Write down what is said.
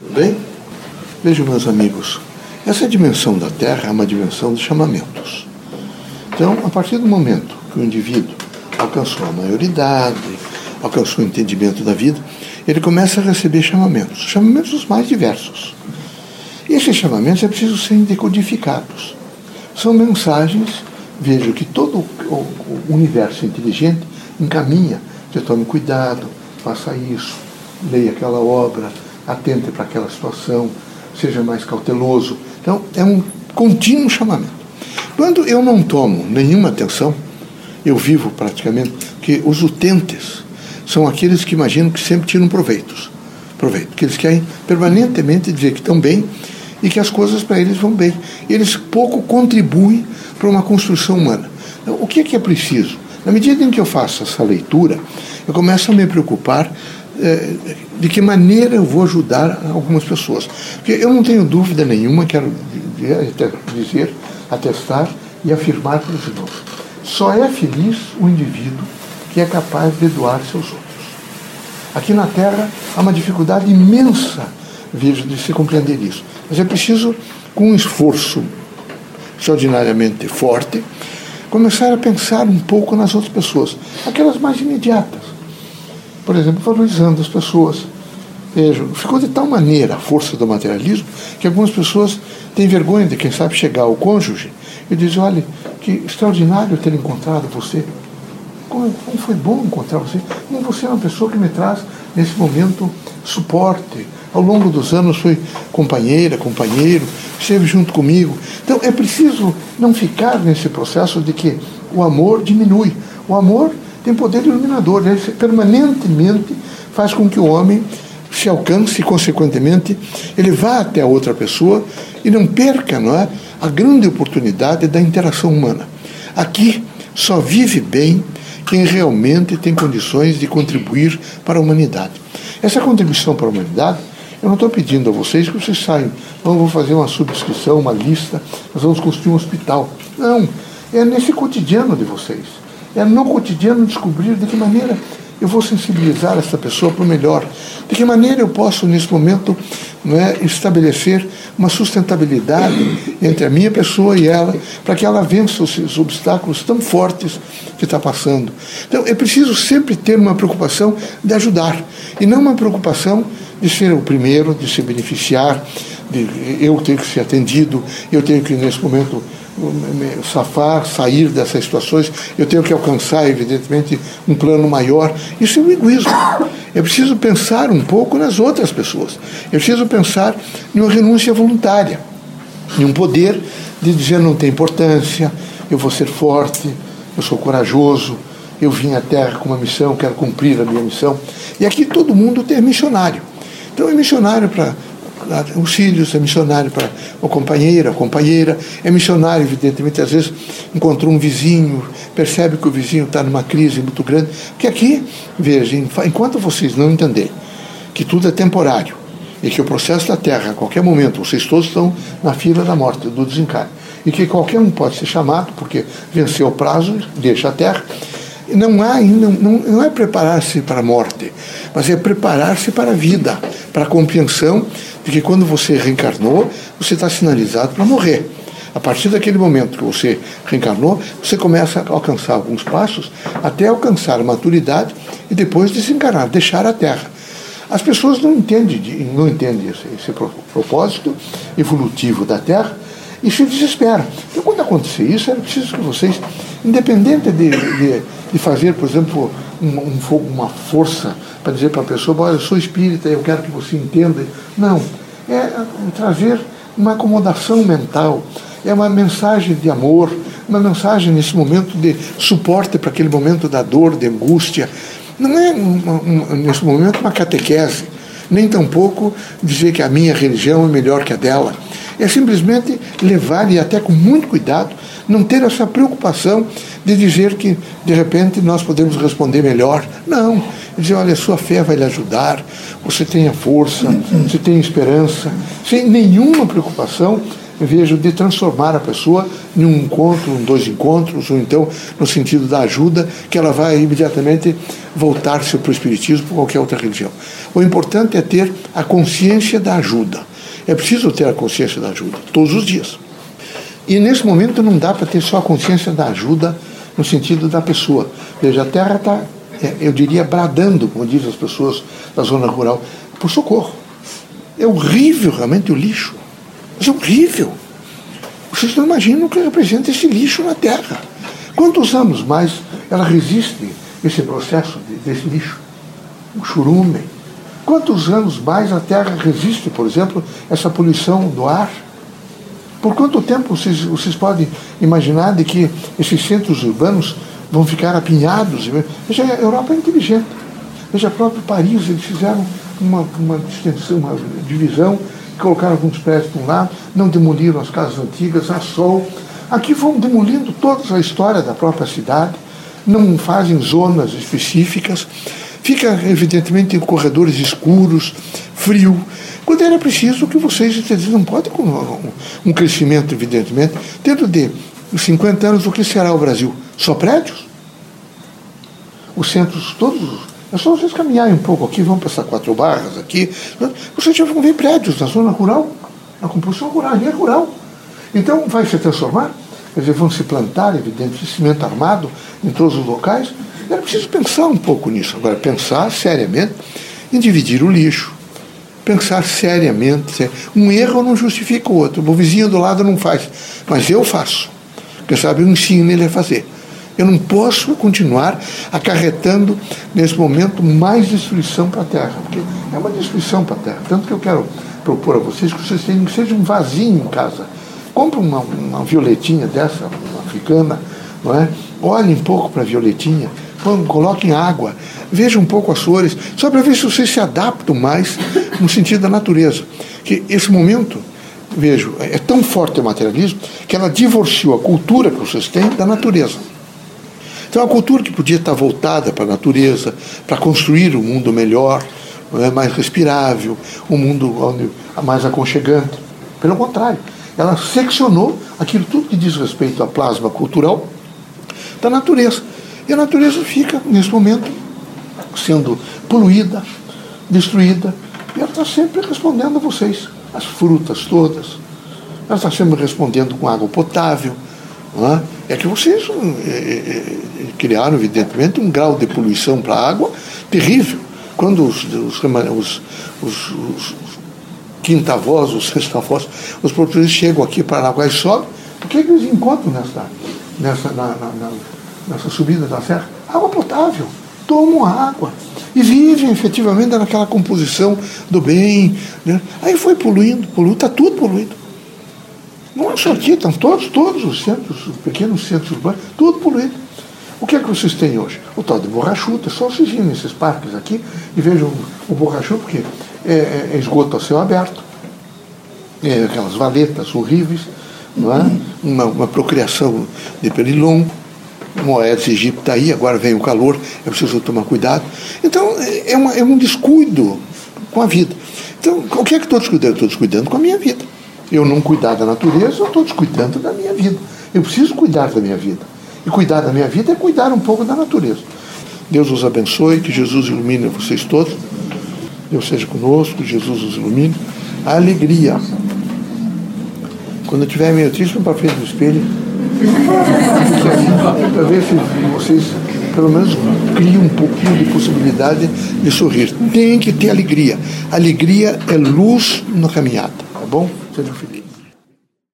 Bem? Vejam, meus amigos, essa dimensão da Terra é uma dimensão de chamamentos. Então, a partir do momento que o indivíduo alcançou a maioridade, alcançou o entendimento da vida, ele começa a receber chamamentos, chamamentos os mais diversos. E esses chamamentos é preciso serem decodificados. São mensagens, vejo que todo o universo inteligente encaminha, você tome cuidado, faça isso, leia aquela obra, atente para aquela situação, seja mais cauteloso. Então, é um contínuo chamamento. Quando eu não tomo nenhuma atenção, eu vivo praticamente que os utentes são aqueles que imaginam que sempre tiram proveitos. Proveito, que eles querem permanentemente dizer que estão bem e que as coisas para eles vão bem. Eles pouco contribuem para uma construção humana. Então, o que é que é preciso? Na medida em que eu faço essa leitura, eu começo a me preocupar de que maneira eu vou ajudar algumas pessoas. Porque eu não tenho dúvida nenhuma, quero dizer, atestar e afirmar para os irmãos. Só é feliz o indivíduo que é capaz de doar seus outros. Aqui na Terra há uma dificuldade imensa, de se compreender isso. Mas é preciso, com um esforço extraordinariamente forte, começar a pensar um pouco nas outras pessoas, aquelas mais imediatas. Por exemplo, valorizando as pessoas. Vejo, ficou de tal maneira a força do materialismo que algumas pessoas têm vergonha de, quem sabe, chegar ao cônjuge e dizer: olha, que extraordinário ter encontrado você. Como, como foi bom encontrar você. Como você é uma pessoa que me traz, nesse momento, suporte, ao longo dos anos foi companheira, companheiro, esteve junto comigo. Então é preciso não ficar nesse processo de que o amor diminui. O amor tem poder iluminador, ele permanentemente faz com que o homem se alcance e, consequentemente, ele vá até a outra pessoa e não perca não é, a grande oportunidade da interação humana. Aqui só vive bem quem realmente tem condições de contribuir para a humanidade. Essa contribuição para a humanidade eu não estou pedindo a vocês que vocês saiam, não vou fazer uma subscrição, uma lista, nós vamos construir um hospital. Não, é nesse cotidiano de vocês. É no cotidiano descobrir de que maneira eu vou sensibilizar essa pessoa para o melhor. De que maneira eu posso, nesse momento, é, estabelecer uma sustentabilidade entre a minha pessoa e ela, para que ela vença os obstáculos tão fortes que está passando. Então, é preciso sempre ter uma preocupação de ajudar, e não uma preocupação de ser o primeiro, de se beneficiar, eu ter que ser atendido, eu tenho que, nesse momento, safar, sair dessas situações, eu tenho que alcançar, evidentemente, um plano maior. Isso é um egoísmo. É preciso pensar um pouco nas outras pessoas. É preciso pensar em uma renúncia voluntária, em um poder de dizer não tem importância, eu vou ser forte, eu sou corajoso, eu vim à Terra com uma missão, quero cumprir a minha missão. E aqui todo mundo é missionário. Então é missionário para os filhos, é missionário para o companheiro, a companheira, é missionário, evidentemente, às vezes encontrou um vizinho, percebe que o vizinho está numa crise muito grande. Porque aqui, veja, enquanto vocês não entenderem que tudo é temporário e que o processo da Terra, a qualquer momento, vocês todos estão na fila da morte, do desencarne, e que qualquer um pode ser chamado, porque venceu o prazo, deixa a Terra, não há não, não, não é preparar-se para a morte, mas é preparar-se para a vida, para a compreensão de que quando você reencarnou, você está sinalizado para morrer. A partir daquele momento que você reencarnou, você começa a alcançar alguns passos até alcançar a maturidade e depois desencarnar, deixar a Terra. As pessoas não entendem, não entendem esse, esse propósito evolutivo da Terra e se desesperam. Então, quando acontecer isso, era preciso que vocês, independente de, de de fazer, por exemplo, um, um, uma força para dizer para a pessoa, olha, eu sou espírita, eu quero que você entenda. Não, é trazer uma acomodação mental, é uma mensagem de amor, uma mensagem nesse momento de suporte para aquele momento da dor, de angústia. Não é, um, nesse momento, uma catequese, nem tampouco dizer que a minha religião é melhor que a dela. É simplesmente levar, e até com muito cuidado, não ter essa preocupação de dizer que, de repente, nós podemos responder melhor. Não. Dizer, olha, sua fé vai lhe ajudar, você tenha força, você tem esperança, sem nenhuma preocupação vejo, de transformar a pessoa em um encontro, dois encontros, ou então no sentido da ajuda, que ela vai imediatamente voltar-se para o Espiritismo ou qualquer outra religião. O importante é ter a consciência da ajuda. É preciso ter a consciência da ajuda, todos os dias. E nesse momento não dá para ter só a consciência da ajuda no sentido da pessoa. Veja, a Terra está, eu diria, bradando, como dizem as pessoas da zona rural, por socorro. É horrível realmente o lixo. Mas é horrível. Vocês não imaginam o que representa esse lixo na Terra. Quantos anos mais ela resiste esse processo desse lixo? O churume. Quantos anos mais a Terra resiste, por exemplo, essa poluição do ar? Por quanto tempo vocês, vocês podem imaginar de que esses centros urbanos vão ficar apinhados? Veja, a Europa é inteligente. Veja, próprio Paris, eles fizeram uma, uma extensão, uma divisão, colocaram alguns prédios para um lado, não demoliram as casas antigas, a sol. Aqui vão demolindo toda a história da própria cidade, não fazem zonas específicas, fica evidentemente em corredores escuros, frio, quando era preciso que vocês entendessem, não pode com um crescimento, evidentemente, dentro de 50 anos, o que será o Brasil? Só prédios? Os centros todos é só vocês caminharem um pouco aqui, vão passar quatro barras aqui. Vocês já vão ver prédios na zona rural, na composição rural, é rural. Então vai se transformar, quer dizer, vão se plantar, evidente, cimento armado em todos os locais. Era preciso pensar um pouco nisso. Agora, pensar seriamente em dividir o lixo. Pensar seriamente. Um erro não justifica o outro. O vizinho do lado não faz, mas eu faço. Quem sabe eu ensino ele a fazer. Eu não posso continuar acarretando, nesse momento, mais destruição para a Terra, porque é uma destruição para a Terra. Tanto que eu quero propor a vocês que vocês tenham, que seja um vasinho em casa. Compre uma, uma violetinha dessa, uma africana, não é? Olhe um pouco para a violetinha, coloquem água, vejam um pouco as flores, só para ver se vocês se adaptam mais no sentido da natureza. Que esse momento, vejo, é tão forte o materialismo que ela divorciou a cultura que vocês têm da natureza. Então, a cultura que podia estar voltada para a natureza, para construir um mundo melhor, é, mais respirável, um mundo mais aconchegante. Pelo contrário, ela seccionou aquilo tudo que diz respeito à plasma cultural da natureza. E a natureza fica, nesse momento, sendo poluída, destruída, e ela está sempre respondendo a vocês, as frutas todas. Ela está sempre respondendo com água potável, é? é que vocês é, é, criaram, evidentemente, um grau de poluição para a água terrível. Quando os, os, os, os, os quintavós, os sextavós, os portugueses chegam aqui para sobem, o que, é que eles encontram nessa, nessa, na, na, na, nessa subida da serra? Água potável. Tomam água. E vivem efetivamente naquela composição do bem. Né? Aí foi poluindo, poluindo, está tudo poluído. Não é só aqui, estão todos, todos os centros, os pequenos centros urbanos, tudo poluído. O que é que vocês têm hoje? O tal de borrachudo. É só vocês irem nesses parques aqui e vejam o borrachudo, porque é, é, é esgoto a céu aberto, é aquelas valetas horríveis, não é? uma, uma procriação de pernilongo, Moedas Egito está aí, agora vem o calor, é preciso tomar cuidado. Então, é, uma, é um descuido com a vida. Então, o que é que estou descuidando? Estou descuidando com a minha vida eu não cuidar da natureza, eu estou descuidando da minha vida. Eu preciso cuidar da minha vida. E cuidar da minha vida é cuidar um pouco da natureza. Deus os abençoe, que Jesus ilumine vocês todos. Deus seja conosco, Jesus os ilumine. A alegria. Quando eu estiver meio triste, para frente do espelho. Para ver se vocês, pelo menos, criam um pouquinho de possibilidade de sorrir. Tem que ter alegria. Alegria é luz na caminhada, tá bom? Sejam felizes.